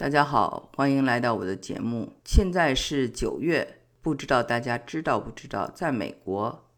大家好，欢迎来到我的节目。现在是九月，不知道大家知道不知道，在美国，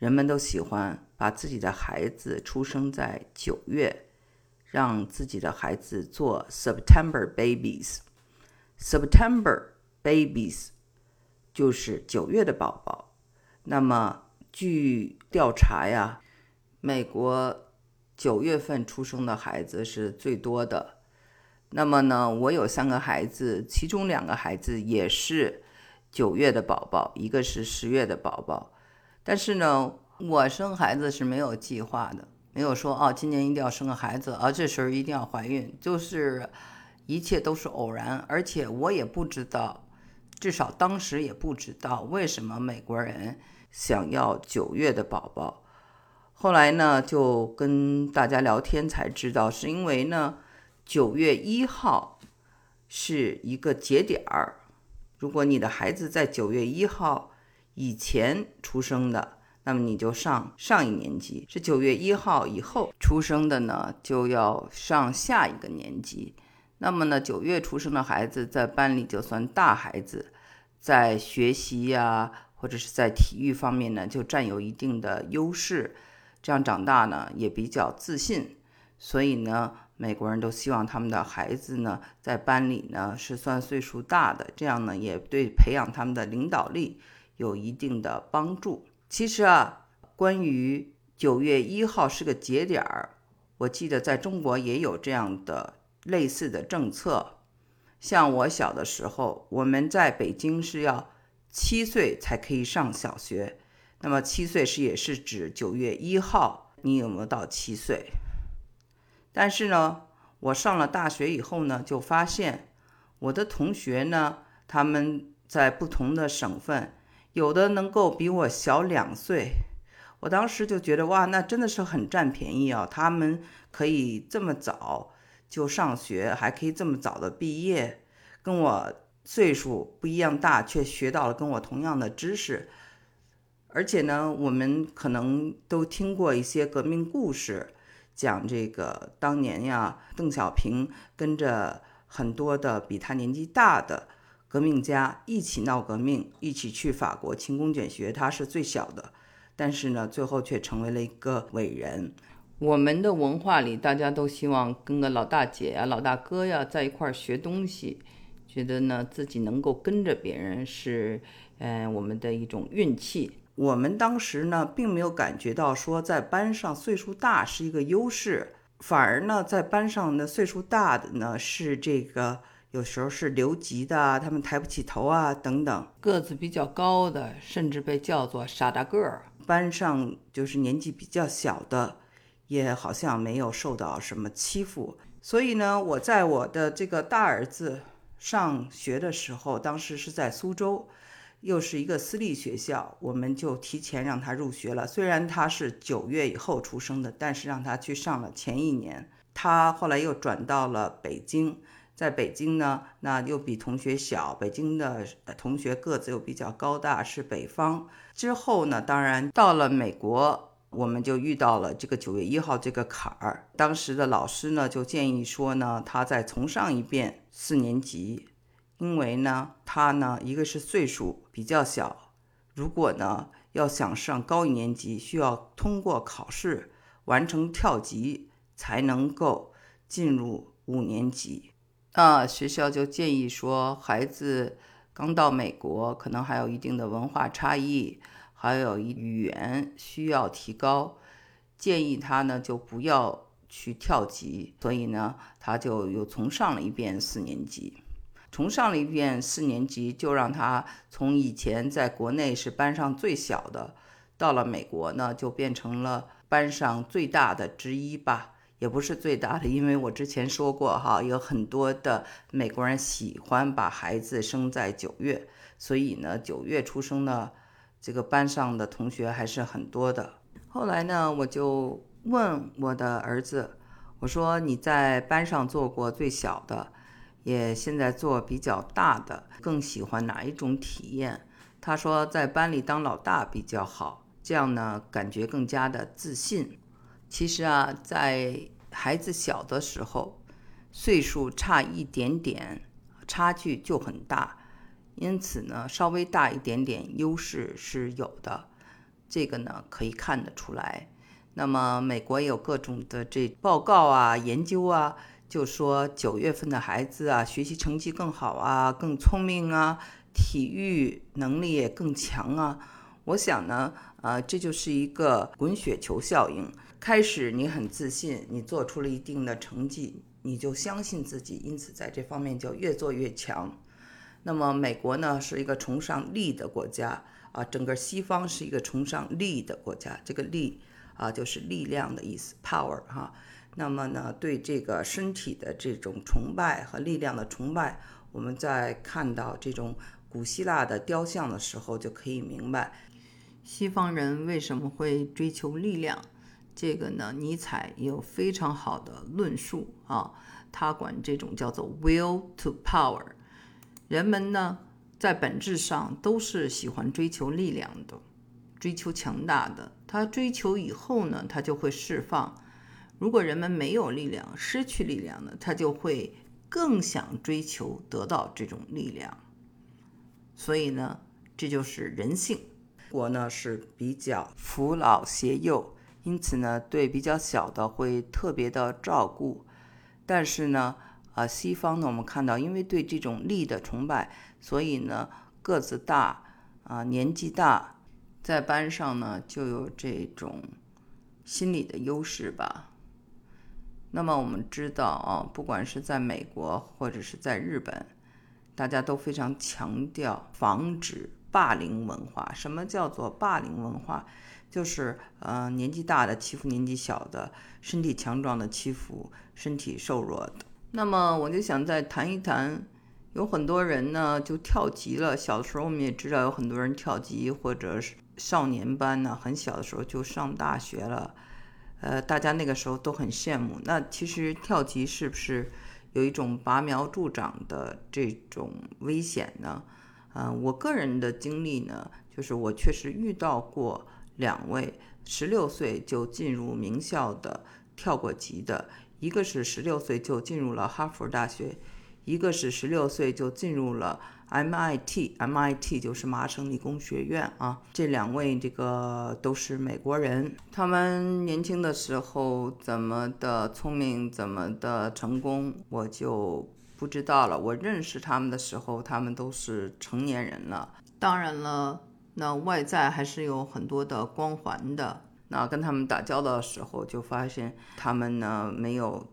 人们都喜欢把自己的孩子出生在九月，让自己的孩子做 September babies。September babies 就是九月的宝宝。那么，据调查呀，美国九月份出生的孩子是最多的。那么呢，我有三个孩子，其中两个孩子也是九月的宝宝，一个是十月的宝宝。但是呢，我生孩子是没有计划的，没有说哦，今年一定要生个孩子，啊，这时候一定要怀孕，就是一切都是偶然。而且我也不知道，至少当时也不知道为什么美国人想要九月的宝宝。后来呢，就跟大家聊天才知道，是因为呢。九月一号是一个节点儿，如果你的孩子在九月一号以前出生的，那么你就上上一年级；是九月一号以后出生的呢，就要上下一个年级。那么呢，九月出生的孩子在班里就算大孩子，在学习呀或者是在体育方面呢，就占有一定的优势，这样长大呢也比较自信。所以呢。美国人都希望他们的孩子呢，在班里呢是算岁数大的，这样呢也对培养他们的领导力有一定的帮助。其实啊，关于九月一号是个节点儿，我记得在中国也有这样的类似的政策。像我小的时候，我们在北京是要七岁才可以上小学，那么七岁是也是指九月一号，你有没有到七岁？但是呢，我上了大学以后呢，就发现我的同学呢，他们在不同的省份，有的能够比我小两岁。我当时就觉得哇，那真的是很占便宜啊！他们可以这么早就上学，还可以这么早的毕业，跟我岁数不一样大，却学到了跟我同样的知识。而且呢，我们可能都听过一些革命故事。讲这个当年呀，邓小平跟着很多的比他年纪大的革命家一起闹革命，一起去法国勤工俭学。他是最小的，但是呢，最后却成为了一个伟人。我们的文化里，大家都希望跟个老大姐呀、老大哥呀在一块儿学东西，觉得呢自己能够跟着别人是，嗯，我们的一种运气。我们当时呢，并没有感觉到说在班上岁数大是一个优势，反而呢，在班上的岁数大的呢是这个，有时候是留级的，他们抬不起头啊等等，个子比较高的，甚至被叫做傻大个儿。班上就是年纪比较小的，也好像没有受到什么欺负。所以呢，我在我的这个大儿子上学的时候，当时是在苏州。又是一个私立学校，我们就提前让他入学了。虽然他是九月以后出生的，但是让他去上了前一年。他后来又转到了北京，在北京呢，那又比同学小。北京的同学个子又比较高大，是北方。之后呢，当然到了美国，我们就遇到了这个九月一号这个坎儿。当时的老师呢，就建议说呢，他再重上一遍四年级。因为呢，他呢，一个是岁数比较小，如果呢要想上高一年级，需要通过考试完成跳级才能够进入五年级。啊，学校就建议说，孩子刚到美国，可能还有一定的文化差异，还有语言需要提高，建议他呢就不要去跳级，所以呢，他就又重上了一遍四年级。重上了一遍四年级，就让他从以前在国内是班上最小的，到了美国呢，就变成了班上最大的之一吧，也不是最大的，因为我之前说过哈，有很多的美国人喜欢把孩子生在九月，所以呢，九月出生的这个班上的同学还是很多的。后来呢，我就问我的儿子，我说你在班上做过最小的。也现在做比较大的，更喜欢哪一种体验？他说在班里当老大比较好，这样呢感觉更加的自信。其实啊，在孩子小的时候，岁数差一点点，差距就很大。因此呢，稍微大一点点优势是有的，这个呢可以看得出来。那么美国有各种的这报告啊、研究啊，就说九月份的孩子啊，学习成绩更好啊，更聪明啊，体育能力也更强啊。我想呢，呃，这就是一个滚雪球效应。开始你很自信，你做出了一定的成绩，你就相信自己，因此在这方面就越做越强。那么美国呢是一个崇尚力的国家啊，整个西方是一个崇尚力的国家。这个力啊就是力量的意思，power 哈。那么呢对这个身体的这种崇拜和力量的崇拜，我们在看到这种古希腊的雕像的时候就可以明白，西方人为什么会追求力量。这个呢，尼采有非常好的论述啊，他管这种叫做 will to power。人们呢，在本质上都是喜欢追求力量的，追求强大的。他追求以后呢，他就会释放。如果人们没有力量，失去力量呢，他就会更想追求得到这种力量。所以呢，这就是人性。我呢是比较扶老携幼，因此呢，对比较小的会特别的照顾。但是呢。啊，西方呢，我们看到，因为对这种力的崇拜，所以呢，个子大啊，年纪大，在班上呢就有这种心理的优势吧。那么我们知道啊，不管是在美国或者是在日本，大家都非常强调防止霸凌文化。什么叫做霸凌文化？就是呃，年纪大的欺负年纪小的，身体强壮的欺负身体瘦弱的。那么我就想再谈一谈，有很多人呢就跳级了。小的时候我们也知道有很多人跳级，或者是少年班呢，很小的时候就上大学了。呃，大家那个时候都很羡慕。那其实跳级是不是有一种拔苗助长的这种危险呢？嗯，我个人的经历呢，就是我确实遇到过两位十六岁就进入名校的跳过级的。一个是十六岁就进入了哈佛大学，一个是十六岁就进入了 MIT，MIT 就是麻省理工学院啊。这两位这个都是美国人，他们年轻的时候怎么的聪明，怎么的成功，我就不知道了。我认识他们的时候，他们都是成年人了。当然了，那外在还是有很多的光环的。那跟他们打交道的时候，就发现他们呢没有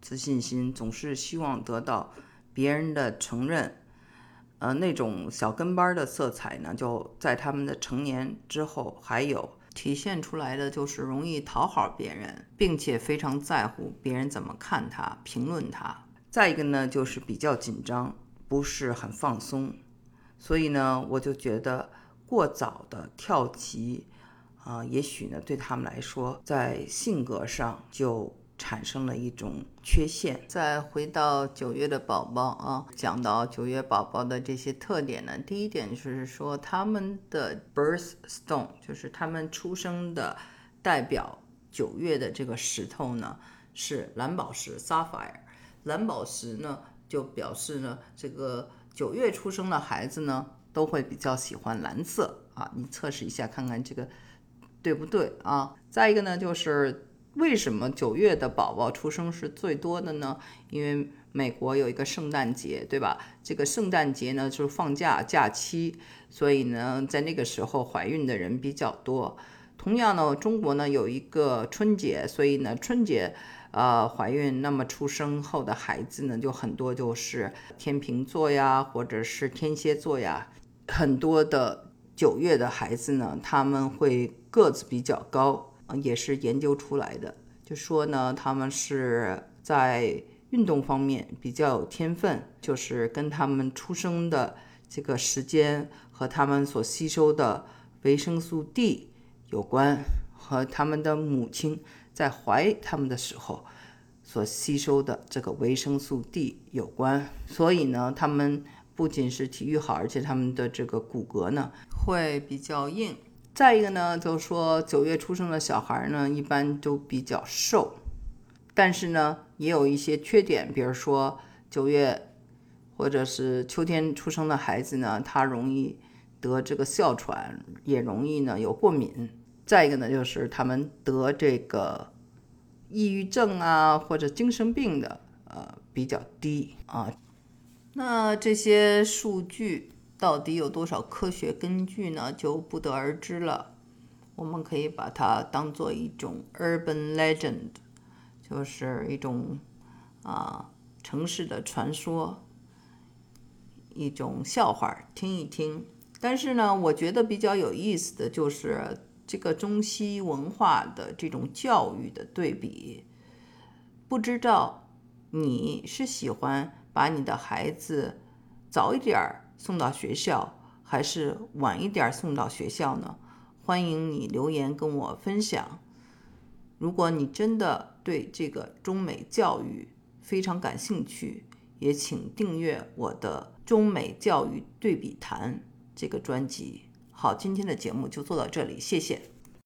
自信心，总是希望得到别人的承认。呃，那种小跟班的色彩呢，就在他们的成年之后还有体现出来的，就是容易讨好别人，并且非常在乎别人怎么看他、评论他。再一个呢，就是比较紧张，不是很放松。所以呢，我就觉得过早的跳级。啊，也许呢，对他们来说，在性格上就产生了一种缺陷。再回到九月的宝宝啊，讲到九月宝宝的这些特点呢，第一点就是说，他们的 birth stone，就是他们出生的代表九月的这个石头呢，是蓝宝石 sapphire。蓝宝石呢，就表示呢，这个九月出生的孩子呢，都会比较喜欢蓝色啊。你测试一下，看看这个。对不对啊？再一个呢，就是为什么九月的宝宝出生是最多的呢？因为美国有一个圣诞节，对吧？这个圣诞节呢就是放假假期，所以呢，在那个时候怀孕的人比较多。同样呢，中国呢有一个春节，所以呢春节呃怀孕，那么出生后的孩子呢就很多，就是天秤座呀，或者是天蝎座呀，很多的。九月的孩子呢，他们会个子比较高，也是研究出来的。就说呢，他们是在运动方面比较有天分，就是跟他们出生的这个时间和他们所吸收的维生素 D 有关，和他们的母亲在怀他们的时候所吸收的这个维生素 D 有关。所以呢，他们。不仅是体育好，而且他们的这个骨骼呢会比较硬。再一个呢，就是说九月出生的小孩呢，一般都比较瘦，但是呢，也有一些缺点，比如说九月或者是秋天出生的孩子呢，他容易得这个哮喘，也容易呢有过敏。再一个呢，就是他们得这个抑郁症啊或者精神病的呃比较低啊。那这些数据到底有多少科学根据呢？就不得而知了。我们可以把它当做一种 urban legend，就是一种啊城市的传说，一种笑话听一听。但是呢，我觉得比较有意思的就是这个中西文化的这种教育的对比。不知道你是喜欢？把你的孩子早一点儿送到学校，还是晚一点送到学校呢？欢迎你留言跟我分享。如果你真的对这个中美教育非常感兴趣，也请订阅我的《中美教育对比谈》这个专辑。好，今天的节目就做到这里，谢谢。